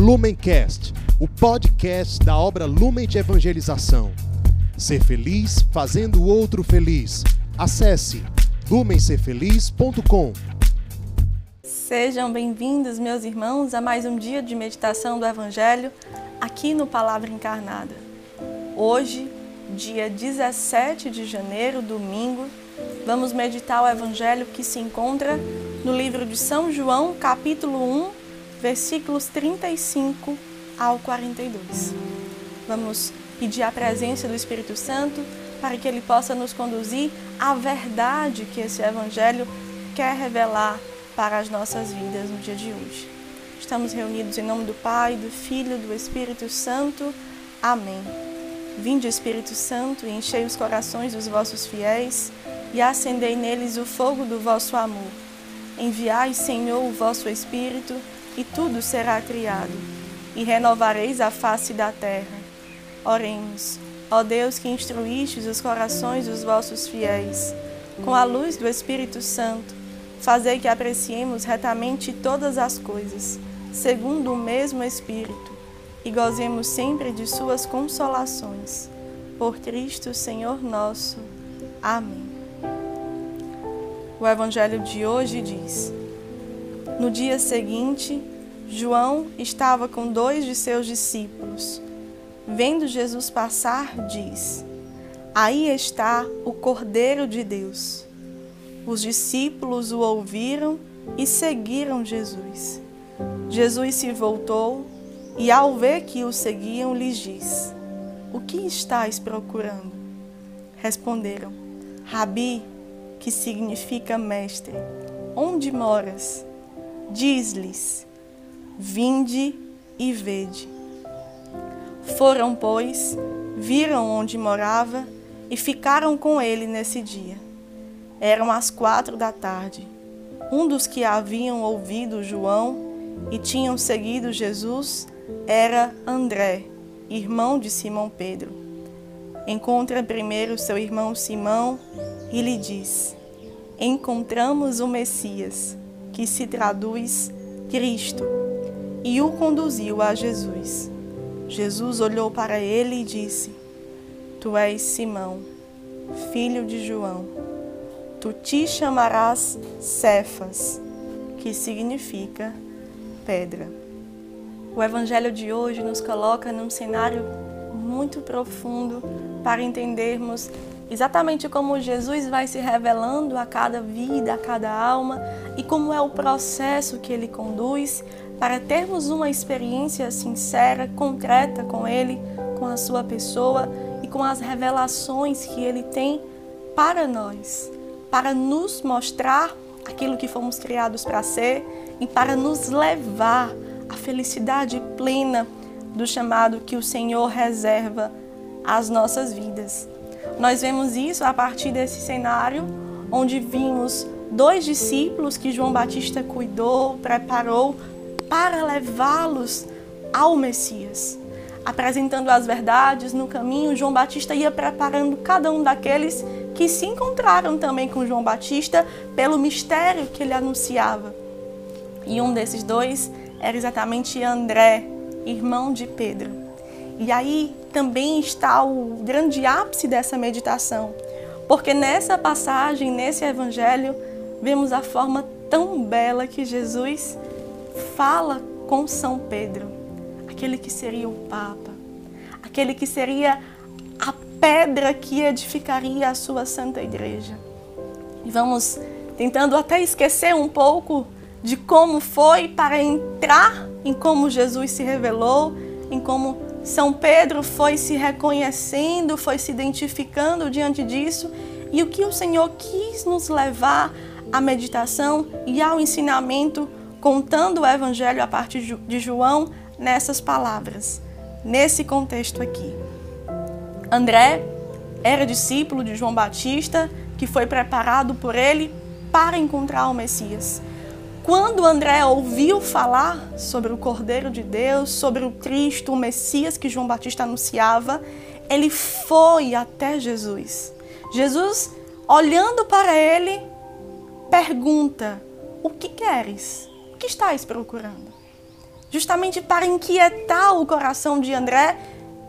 Lumencast, o podcast da obra Lumen de Evangelização. Ser feliz fazendo o outro feliz. Acesse lumencerfeliz.com. Sejam bem-vindos, meus irmãos, a mais um dia de meditação do Evangelho aqui no Palavra Encarnada. Hoje, dia 17 de janeiro, domingo, vamos meditar o Evangelho que se encontra no livro de São João, capítulo 1, versículos 35 ao 42. Vamos pedir a presença do Espírito Santo para que ele possa nos conduzir à verdade que esse Evangelho quer revelar para as nossas vidas no dia de hoje. Estamos reunidos em nome do Pai, do Filho e do Espírito Santo. Amém. Vinde, Espírito Santo, e enchei os corações dos vossos fiéis e acendei neles o fogo do vosso amor. Enviai, Senhor, o vosso Espírito, e tudo será criado, e renovareis a face da terra. Oremos, ó Deus que instruístes os corações dos vossos fiéis, com a luz do Espírito Santo, fazei que apreciemos retamente todas as coisas, segundo o mesmo Espírito, e gozemos sempre de suas consolações. Por Cristo, Senhor nosso. Amém. O Evangelho de hoje diz: No dia seguinte, João estava com dois de seus discípulos. Vendo Jesus passar, diz: Aí está o Cordeiro de Deus. Os discípulos o ouviram e seguiram Jesus. Jesus se voltou e, ao ver que o seguiam, lhes diz: O que estáis procurando? Responderam: Rabi, que significa mestre, onde moras? Diz-lhes: Vinde e vede. Foram, pois, viram onde morava e ficaram com ele nesse dia. Eram as quatro da tarde. Um dos que haviam ouvido João e tinham seguido Jesus era André, irmão de Simão Pedro. Encontra primeiro seu irmão Simão e lhe diz: Encontramos o Messias, que se traduz Cristo, e o conduziu a Jesus. Jesus olhou para ele e disse: Tu és Simão, filho de João. Tu te chamarás Cefas, que significa pedra. O evangelho de hoje nos coloca num cenário muito profundo para entendermos exatamente como Jesus vai se revelando a cada vida, a cada alma e como é o processo que ele conduz para termos uma experiência sincera, concreta com ele, com a sua pessoa e com as revelações que ele tem para nós, para nos mostrar aquilo que fomos criados para ser e para nos levar à felicidade plena do chamado que o Senhor reserva às nossas vidas. Nós vemos isso a partir desse cenário onde vimos dois discípulos que João Batista cuidou, preparou para levá-los ao Messias. Apresentando as verdades no caminho, João Batista ia preparando cada um daqueles que se encontraram também com João Batista pelo mistério que ele anunciava. E um desses dois era exatamente André, irmão de Pedro. E aí também está o grande ápice dessa meditação, porque nessa passagem, nesse evangelho, vemos a forma tão bela que Jesus fala com São Pedro, aquele que seria o Papa, aquele que seria a pedra que edificaria a sua santa igreja. E vamos tentando até esquecer um pouco de como foi para entrar em como Jesus se revelou, em como São Pedro foi se reconhecendo, foi se identificando diante disso e o que o Senhor quis nos levar à meditação e ao ensinamento, contando o Evangelho a partir de João nessas palavras, nesse contexto aqui. André era discípulo de João Batista, que foi preparado por ele para encontrar o Messias. Quando André ouviu falar sobre o Cordeiro de Deus, sobre o Cristo, o Messias que João Batista anunciava, ele foi até Jesus. Jesus, olhando para ele, pergunta: O que queres? O que estás procurando? justamente para inquietar o coração de André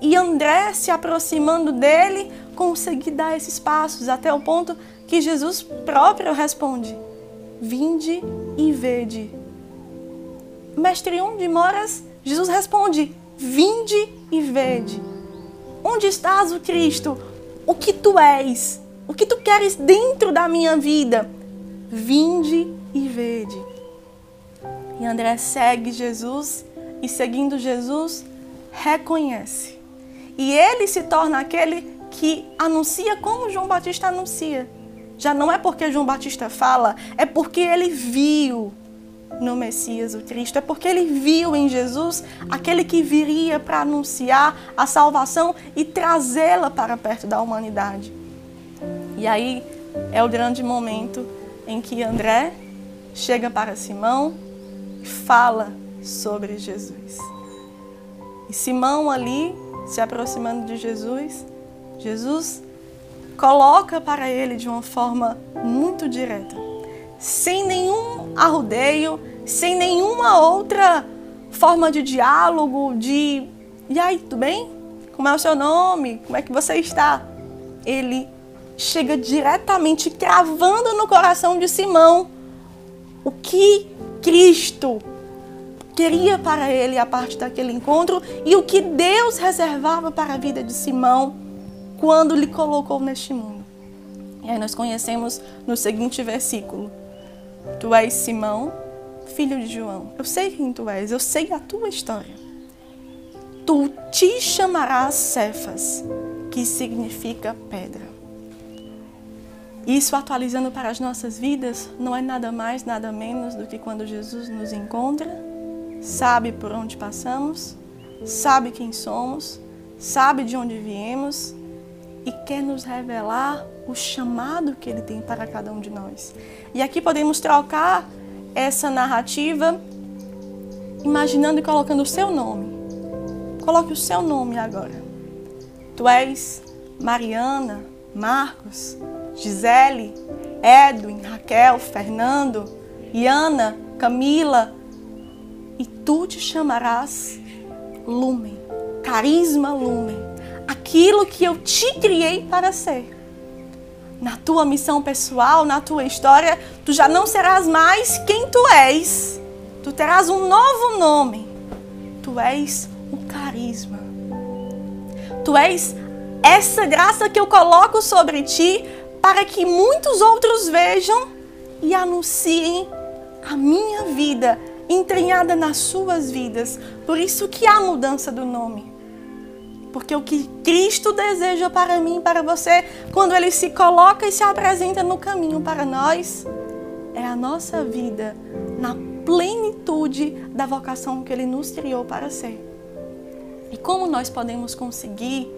e André se aproximando dele conseguir dar esses passos até o ponto que Jesus próprio responde: Vinde e vede. Mestre, onde moras? Jesus responde: Vinde e vede. Onde estás, o Cristo? O que tu és? O que tu queres dentro da minha vida? Vinde e vede. E André segue Jesus e, seguindo Jesus, reconhece. E ele se torna aquele que anuncia como João Batista anuncia. Já não é porque João Batista fala, é porque ele viu no Messias, o Cristo, é porque ele viu em Jesus aquele que viria para anunciar a salvação e trazê-la para perto da humanidade. E aí é o grande momento em que André chega para Simão e fala sobre Jesus. E Simão ali, se aproximando de Jesus, Jesus coloca para ele de uma forma muito direta, sem nenhum arrudeio, sem nenhuma outra forma de diálogo, de e aí, tudo bem? Como é o seu nome? Como é que você está? Ele chega diretamente cravando no coração de Simão o que Cristo queria para ele a parte daquele encontro e o que Deus reservava para a vida de Simão quando lhe colocou neste mundo. E aí nós conhecemos no seguinte versículo: Tu és Simão, filho de João. Eu sei quem tu és, eu sei a tua história. Tu te chamarás Cefas, que significa pedra. Isso atualizando para as nossas vidas não é nada mais, nada menos do que quando Jesus nos encontra, sabe por onde passamos, sabe quem somos, sabe de onde viemos e quer nos revelar o chamado que ele tem para cada um de nós. E aqui podemos trocar essa narrativa imaginando e colocando o seu nome. Coloque o seu nome agora. Tu és Mariana, Marcos, Gisele, Edwin, Raquel, Fernando, Iana, Camila, e tu te chamarás Lumen, Carisma Lumen aquilo que eu te criei para ser. Na tua missão pessoal, na tua história, tu já não serás mais quem tu és. Tu terás um novo nome. Tu és o carisma. Tu és essa graça que eu coloco sobre ti para que muitos outros vejam e anunciem a minha vida entranhada nas suas vidas. Por isso que há mudança do nome. Porque o que Cristo deseja para mim, para você, quando Ele se coloca e se apresenta no caminho para nós, é a nossa vida na plenitude da vocação que Ele nos criou para ser. E como nós podemos conseguir?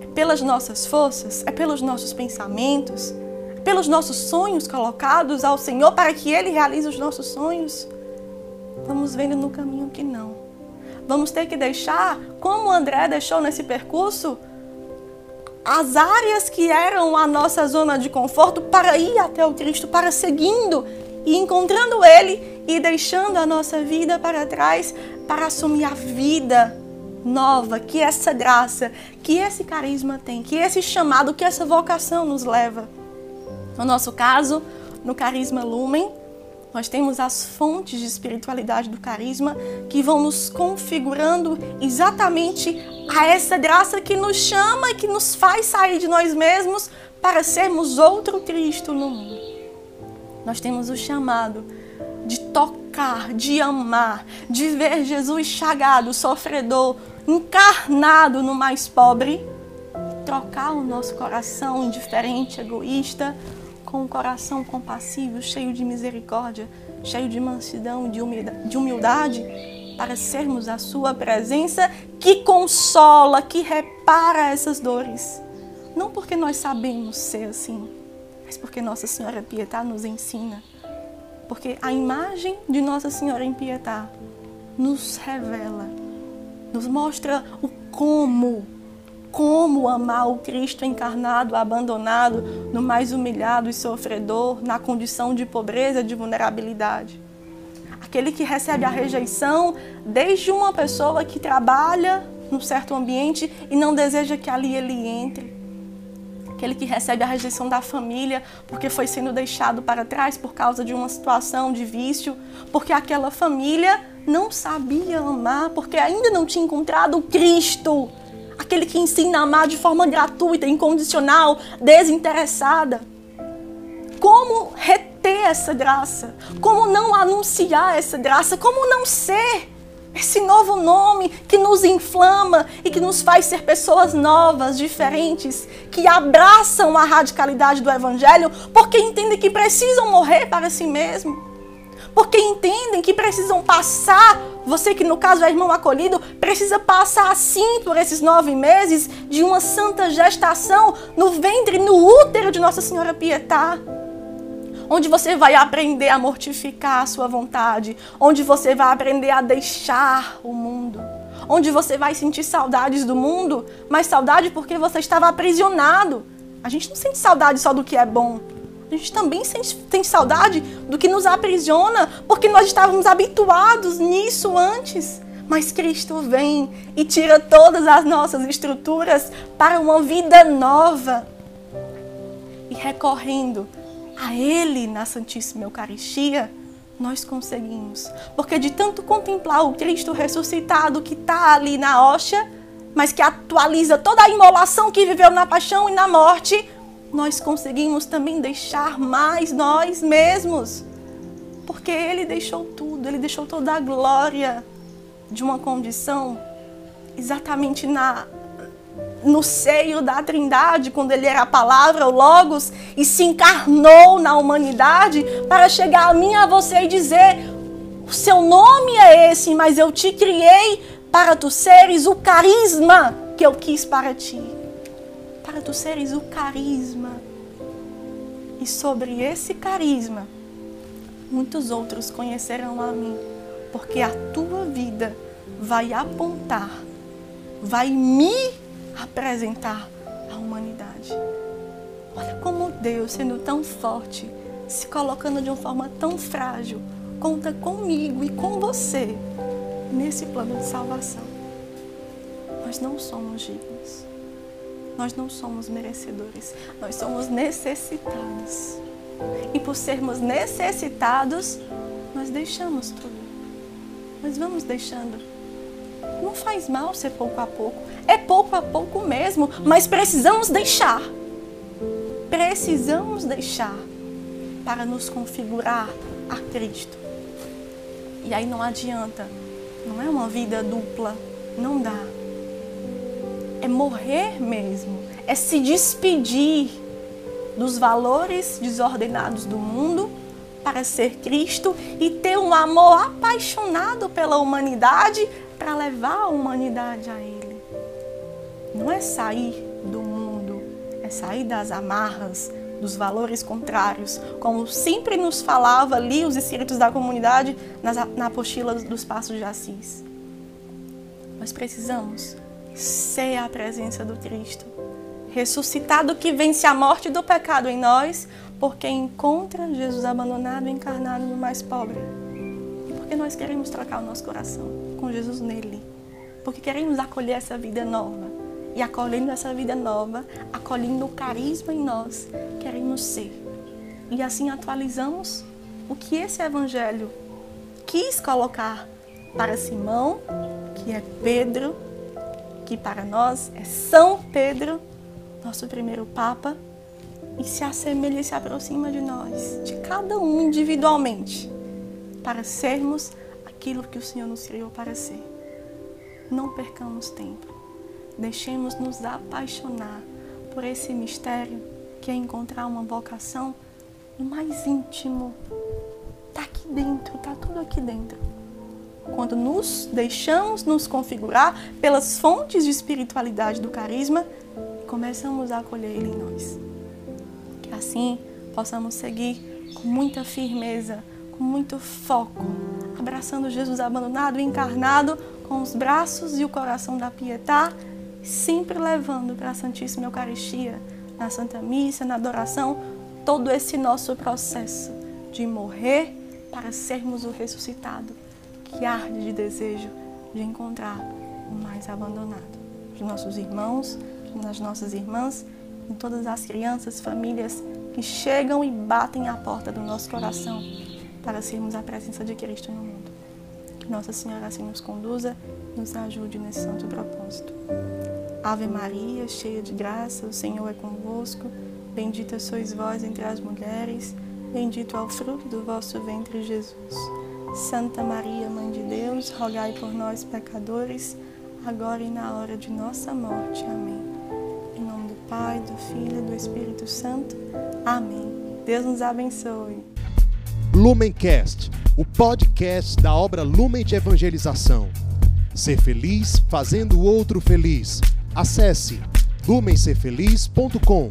É pelas nossas forças? É pelos nossos pensamentos? É pelos nossos sonhos colocados ao Senhor para que Ele realize os nossos sonhos? Vamos vendo no caminho que não. Vamos ter que deixar, como André deixou nesse percurso, as áreas que eram a nossa zona de conforto para ir até o Cristo, para seguindo e encontrando Ele e deixando a nossa vida para trás para assumir a vida nova que essa graça, que esse carisma tem, que esse chamado, que essa vocação nos leva. No nosso caso, no Carisma Lumen, nós temos as fontes de espiritualidade do carisma que vão nos configurando exatamente a essa graça que nos chama e que nos faz sair de nós mesmos para sermos outro Cristo no mundo. Nós temos o chamado de tocar, de amar, de ver Jesus chagado, sofredor, encarnado no mais pobre, trocar o nosso coração indiferente, egoísta, com um coração compassivo, cheio de misericórdia, cheio de mansidão, de humildade, para sermos a Sua presença que consola, que repara essas dores. Não porque nós sabemos ser assim, mas porque Nossa Senhora Pietá nos ensina. Porque a imagem de Nossa Senhora em Pietá nos revela, nos mostra o como como amar o Cristo encarnado, abandonado, no mais humilhado e sofredor, na condição de pobreza, de vulnerabilidade. aquele que recebe a rejeição desde uma pessoa que trabalha num certo ambiente e não deseja que ali ele entre. Aquele que recebe a rejeição da família porque foi sendo deixado para trás por causa de uma situação de vício, porque aquela família não sabia amar, porque ainda não tinha encontrado o Cristo, aquele que ensina a amar de forma gratuita, incondicional, desinteressada. Como reter essa graça? Como não anunciar essa graça? Como não ser esse novo nome que nos inflama e que nos faz ser pessoas novas, diferentes, que abraçam a radicalidade do Evangelho porque entendem que precisam morrer para si mesmo. Porque entendem que precisam passar, você que no caso é irmão acolhido, precisa passar assim por esses nove meses de uma santa gestação no ventre, no útero de Nossa Senhora Pietá onde você vai aprender a mortificar a sua vontade, onde você vai aprender a deixar o mundo, onde você vai sentir saudades do mundo, mas saudade porque você estava aprisionado. A gente não sente saudade só do que é bom. A gente também sente, tem saudade do que nos aprisiona, porque nós estávamos habituados nisso antes. Mas Cristo vem e tira todas as nossas estruturas para uma vida nova. E recorrendo a Ele na Santíssima Eucaristia, nós conseguimos. Porque de tanto contemplar o Cristo ressuscitado que está ali na hóstia, mas que atualiza toda a imolação que viveu na paixão e na morte, nós conseguimos também deixar mais nós mesmos. Porque Ele deixou tudo, Ele deixou toda a glória de uma condição exatamente na no seio da Trindade, quando ele era a palavra, o Logos, e se encarnou na humanidade para chegar a mim, a você e dizer: o seu nome é esse, mas eu te criei para tu seres o carisma que eu quis para ti. Para tu seres o carisma. E sobre esse carisma, muitos outros conhecerão a mim, porque a tua vida vai apontar, vai me apresentar à humanidade. Olha como Deus, sendo tão forte, se colocando de uma forma tão frágil, conta comigo e com você nesse plano de salvação. Nós não somos dignos. Nós não somos merecedores. Nós somos necessitados. E por sermos necessitados, nós deixamos tudo. Nós vamos deixando. Não faz mal ser pouco a pouco. É pouco a pouco mesmo, mas precisamos deixar. Precisamos deixar para nos configurar a Cristo. E aí não adianta, não é uma vida dupla, não dá. É morrer mesmo, é se despedir dos valores desordenados do mundo para ser Cristo e ter um amor apaixonado pela humanidade para levar a humanidade a Ele não é sair do mundo, é sair das amarras, dos valores contrários, como sempre nos falava ali os espíritos da comunidade na apostila dos Passos de Assis. Nós precisamos ser a presença do Cristo, ressuscitado que vence a morte do pecado em nós, porque encontra Jesus abandonado e encarnado no mais pobre. E porque nós queremos trocar o nosso coração com Jesus nele. Porque queremos acolher essa vida nova e acolhendo essa vida nova, acolhendo o carisma em nós, queremos ser. E assim atualizamos o que esse evangelho quis colocar para Simão, que é Pedro, que para nós é São Pedro, nosso primeiro Papa, e se assemelha e se aproxima de nós, de cada um individualmente, para sermos aquilo que o Senhor nos criou para ser. Não percamos tempo. Deixemos nos apaixonar por esse mistério que é encontrar uma vocação no mais íntimo. Está aqui dentro, está tudo aqui dentro. Quando nos deixamos nos configurar pelas fontes de espiritualidade do carisma, começamos a acolher ele em nós. Que assim possamos seguir com muita firmeza, com muito foco, abraçando Jesus abandonado e encarnado com os braços e o coração da pietá sempre levando para a Santíssima Eucaristia, na Santa Missa, na adoração, todo esse nosso processo de morrer para sermos o ressuscitado que arde de desejo de encontrar o mais abandonado. Os nossos irmãos, nas nossas irmãs, em todas as crianças, famílias que chegam e batem à porta do nosso coração para sermos a presença de Cristo no mundo. Que Nossa Senhora assim nos conduza, nos ajude nesse santo propósito. Ave Maria, cheia de graça, o Senhor é convosco. Bendita sois vós entre as mulheres, bendito é o fruto do vosso ventre, Jesus. Santa Maria, Mãe de Deus, rogai por nós, pecadores, agora e na hora de nossa morte. Amém. Em nome do Pai, do Filho e do Espírito Santo. Amém. Deus nos abençoe. Lumencast, o podcast da obra Lumen de Evangelização. Ser feliz fazendo o outro feliz. Acesse lumencerfeliz.com.